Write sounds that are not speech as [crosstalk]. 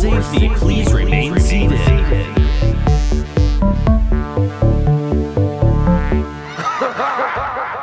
safety, please remain seated. [laughs]